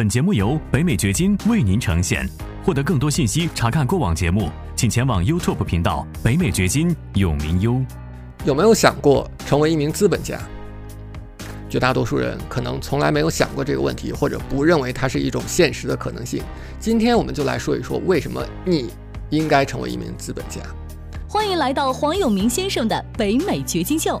本节目由北美掘金为您呈现。获得更多信息，查看过往节目，请前往 YouTube 频道“北美掘金”永明优。有没有想过成为一名资本家？绝大多数人可能从来没有想过这个问题，或者不认为它是一种现实的可能性。今天我们就来说一说，为什么你应该成为一名资本家。欢迎来到黄永明先生的北美掘金秀。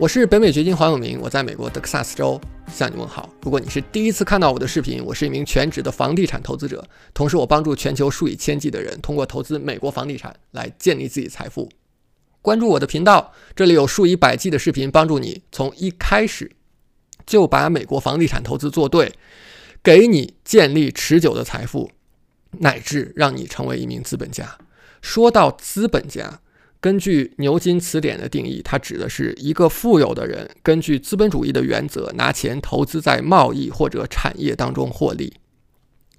我是北美掘金黄永明，我在美国德克萨斯州向你问好。如果你是第一次看到我的视频，我是一名全职的房地产投资者，同时我帮助全球数以千计的人通过投资美国房地产来建立自己财富。关注我的频道，这里有数以百计的视频，帮助你从一开始就把美国房地产投资做对，给你建立持久的财富，乃至让你成为一名资本家。说到资本家。根据牛津词典的定义，它指的是一个富有的人根据资本主义的原则拿钱投资在贸易或者产业当中获利。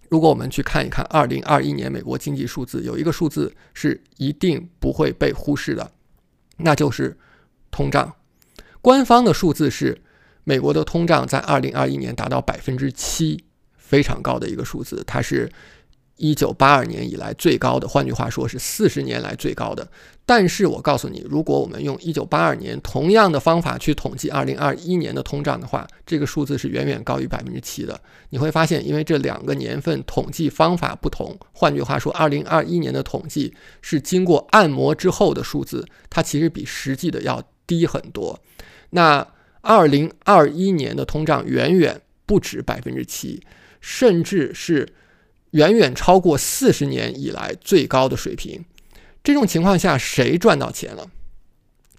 如果我们去看一看2021年美国经济数字，有一个数字是一定不会被忽视的，那就是通胀。官方的数字是美国的通胀在2021年达到百分之七，非常高的一个数字，它是。一九八二年以来最高的，换句话说是四十年来最高的。但是我告诉你，如果我们用一九八二年同样的方法去统计二零二一年的通胀的话，这个数字是远远高于百分之七的。你会发现，因为这两个年份统计方法不同，换句话说，二零二一年的统计是经过按摩之后的数字，它其实比实际的要低很多。那二零二一年的通胀远远不止百分之七，甚至是。远远超过四十年以来最高的水平。这种情况下，谁赚到钱了？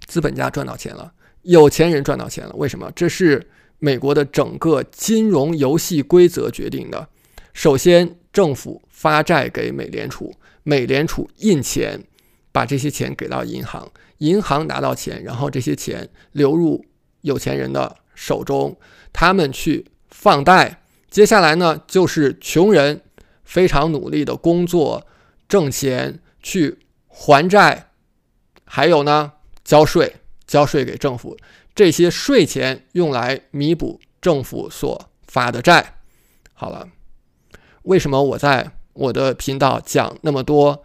资本家赚到钱了，有钱人赚到钱了。为什么？这是美国的整个金融游戏规则决定的。首先，政府发债给美联储，美联储印钱，把这些钱给到银行，银行拿到钱，然后这些钱流入有钱人的手中，他们去放贷。接下来呢，就是穷人。非常努力的工作，挣钱去还债，还有呢，交税，交税给政府，这些税钱用来弥补政府所发的债。好了，为什么我在我的频道讲那么多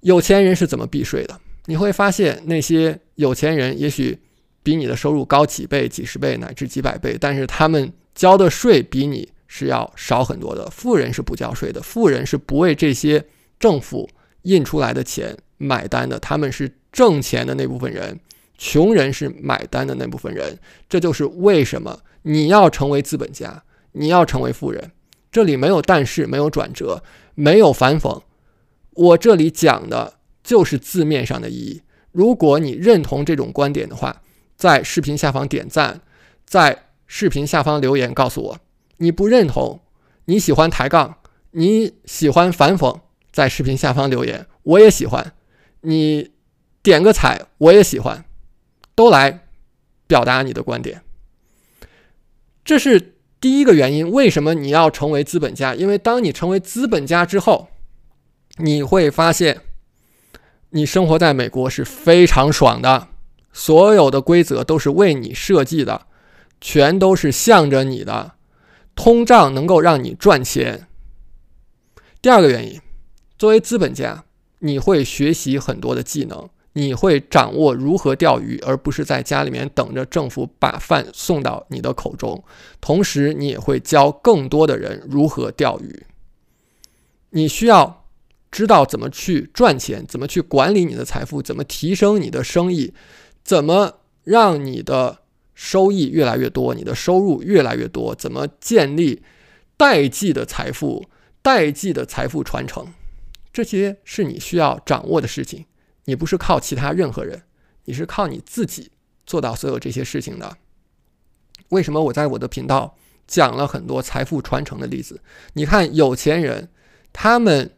有钱人是怎么避税的？你会发现，那些有钱人也许比你的收入高几倍、几十倍乃至几百倍，但是他们交的税比你。是要少很多的。富人是不交税的，富人是不为这些政府印出来的钱买单的，他们是挣钱的那部分人。穷人是买单的那部分人。这就是为什么你要成为资本家，你要成为富人。这里没有但是，没有转折，没有反讽。我这里讲的就是字面上的意义。如果你认同这种观点的话，在视频下方点赞，在视频下方留言告诉我。你不认同，你喜欢抬杠，你喜欢反讽，在视频下方留言，我也喜欢。你点个彩，我也喜欢，都来表达你的观点。这是第一个原因，为什么你要成为资本家？因为当你成为资本家之后，你会发现，你生活在美国是非常爽的，所有的规则都是为你设计的，全都是向着你的。通胀能够让你赚钱。第二个原因，作为资本家，你会学习很多的技能，你会掌握如何钓鱼，而不是在家里面等着政府把饭送到你的口中。同时，你也会教更多的人如何钓鱼。你需要知道怎么去赚钱，怎么去管理你的财富，怎么提升你的生意，怎么让你的。收益越来越多，你的收入越来越多，怎么建立代际的财富、代际的财富传承？这些是你需要掌握的事情。你不是靠其他任何人，你是靠你自己做到所有这些事情的。为什么我在我的频道讲了很多财富传承的例子。你看，有钱人他们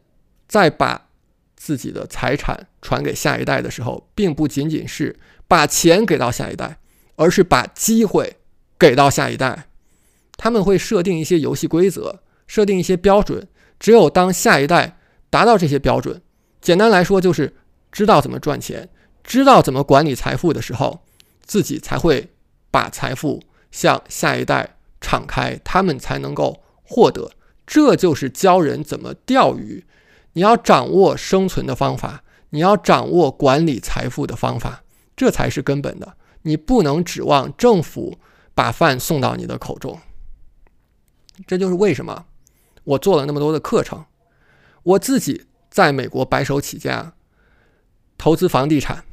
在把自己的财产传给下一代的时候，并不仅仅是把钱给到下一代，而是把机会给到下一代。他们会设定一些游戏规则，设定一些标准。只有当下一代达到这些标准，简单来说就是知道怎么赚钱，知道怎么管理财富的时候，自己才会把财富向下一代敞开，他们才能够获得。这就是教人怎么钓鱼。你要掌握生存的方法，你要掌握管理财富的方法，这才是根本的。你不能指望政府把饭送到你的口中。这就是为什么我做了那么多的课程，我自己在美国白手起家，投资房地产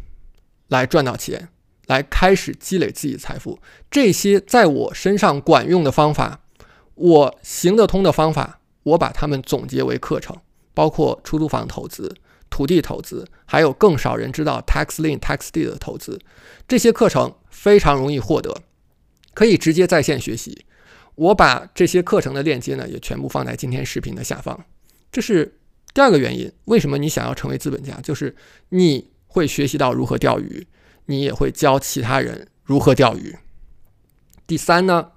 来赚到钱，来开始积累自己财富。这些在我身上管用的方法，我行得通的方法，我把它们总结为课程。包括出租房投资、土地投资，还有更少人知道 tax lien、tax deed 的投资，这些课程非常容易获得，可以直接在线学习。我把这些课程的链接呢，也全部放在今天视频的下方。这是第二个原因，为什么你想要成为资本家，就是你会学习到如何钓鱼，你也会教其他人如何钓鱼。第三呢，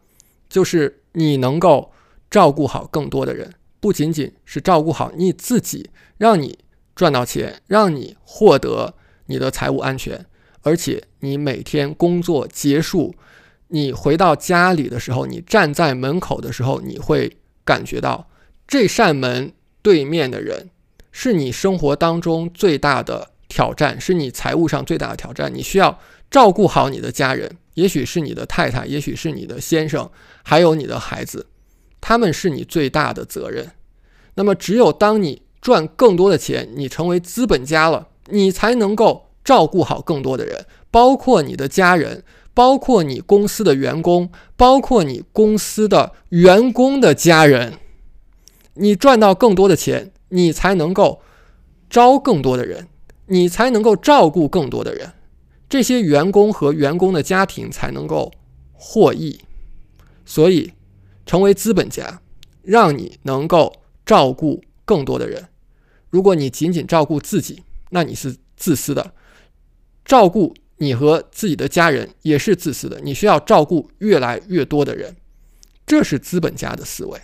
就是你能够照顾好更多的人。不仅仅是照顾好你自己，让你赚到钱，让你获得你的财务安全，而且你每天工作结束，你回到家里的时候，你站在门口的时候，你会感觉到这扇门对面的人是你生活当中最大的挑战，是你财务上最大的挑战。你需要照顾好你的家人，也许是你的太太，也许是你的先生，还有你的孩子。他们是你最大的责任。那么，只有当你赚更多的钱，你成为资本家了，你才能够照顾好更多的人，包括你的家人，包括你公司的员工，包括你公司的员工的家人。你赚到更多的钱，你才能够招更多的人，你才能够照顾更多的人，这些员工和员工的家庭才能够获益。所以。成为资本家，让你能够照顾更多的人。如果你仅仅照顾自己，那你是自私的；照顾你和自己的家人也是自私的。你需要照顾越来越多的人，这是资本家的思维。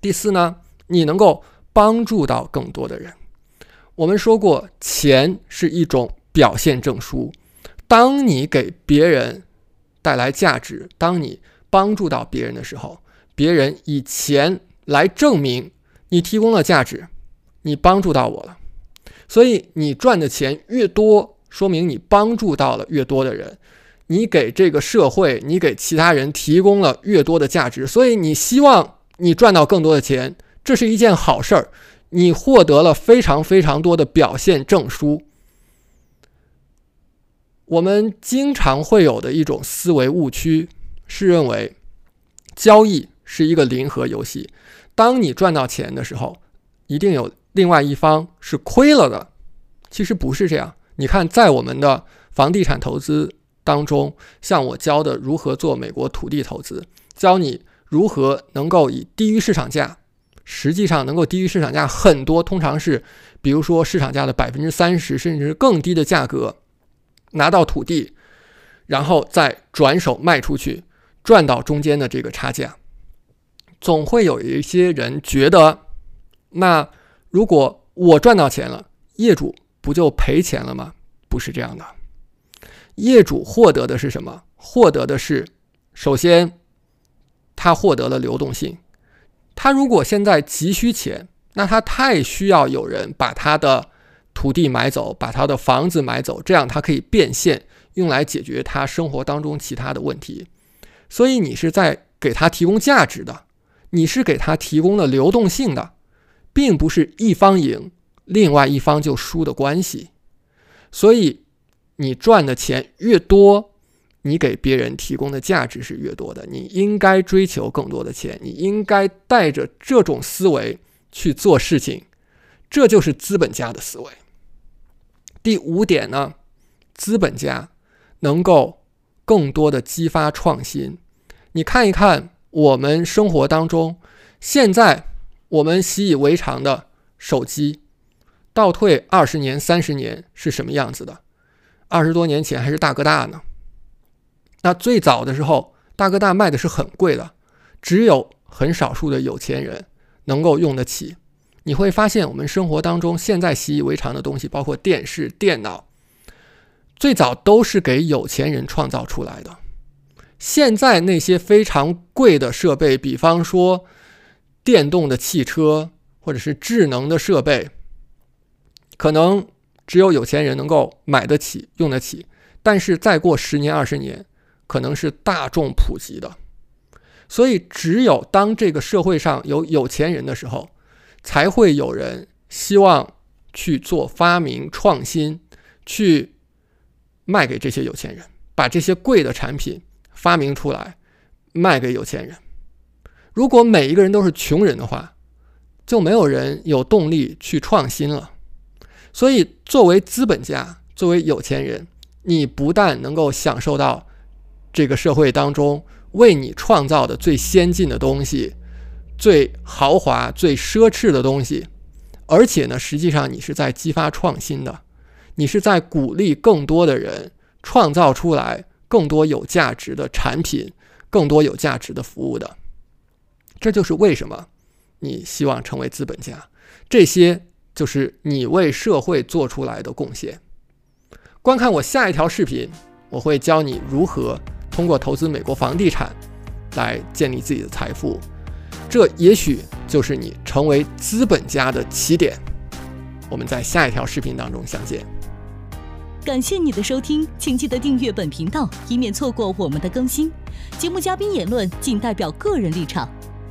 第四呢，你能够帮助到更多的人。我们说过，钱是一种表现证书。当你给别人带来价值，当你帮助到别人的时候，别人以钱来证明你提供了价值，你帮助到我了。所以你赚的钱越多，说明你帮助到了越多的人，你给这个社会，你给其他人提供了越多的价值。所以你希望你赚到更多的钱，这是一件好事儿。你获得了非常非常多的表现证书。我们经常会有的一种思维误区。是认为交易是一个零和游戏，当你赚到钱的时候，一定有另外一方是亏了的。其实不是这样。你看，在我们的房地产投资当中，像我教的如何做美国土地投资，教你如何能够以低于市场价，实际上能够低于市场价很多，通常是比如说市场价的百分之三十，甚至更低的价格拿到土地，然后再转手卖出去。赚到中间的这个差价，总会有一些人觉得，那如果我赚到钱了，业主不就赔钱了吗？不是这样的，业主获得的是什么？获得的是，首先，他获得了流动性。他如果现在急需钱，那他太需要有人把他的土地买走，把他的房子买走，这样他可以变现，用来解决他生活当中其他的问题。所以你是在给他提供价值的，你是给他提供了流动性的，并不是一方赢，另外一方就输的关系。所以你赚的钱越多，你给别人提供的价值是越多的。你应该追求更多的钱，你应该带着这种思维去做事情，这就是资本家的思维。第五点呢，资本家能够。更多的激发创新，你看一看我们生活当中现在我们习以为常的手机，倒退二十年、三十年是什么样子的？二十多年前还是大哥大呢。那最早的时候，大哥大卖的是很贵的，只有很少数的有钱人能够用得起。你会发现，我们生活当中现在习以为常的东西，包括电视、电脑，最早都是给有钱人创造出来的。现在那些非常贵的设备，比方说电动的汽车或者是智能的设备，可能。只有有钱人能够买得起、用得起，但是再过十年、二十年，可能是大众普及的。所以，只有当这个社会上有有钱人的时候，才会有人希望去做发明创新，去卖给这些有钱人，把这些贵的产品发明出来，卖给有钱人。如果每一个人都是穷人的话，就没有人有动力去创新了。所以，作为资本家，作为有钱人，你不但能够享受到这个社会当中为你创造的最先进的东西、最豪华、最奢侈的东西，而且呢，实际上你是在激发创新的，你是在鼓励更多的人创造出来更多有价值的产品、更多有价值的服务的。这就是为什么你希望成为资本家。这些。就是你为社会做出来的贡献。观看我下一条视频，我会教你如何通过投资美国房地产来建立自己的财富。这也许就是你成为资本家的起点。我们在下一条视频当中相见。感谢你的收听，请记得订阅本频道，以免错过我们的更新。节目嘉宾言论仅代表个人立场。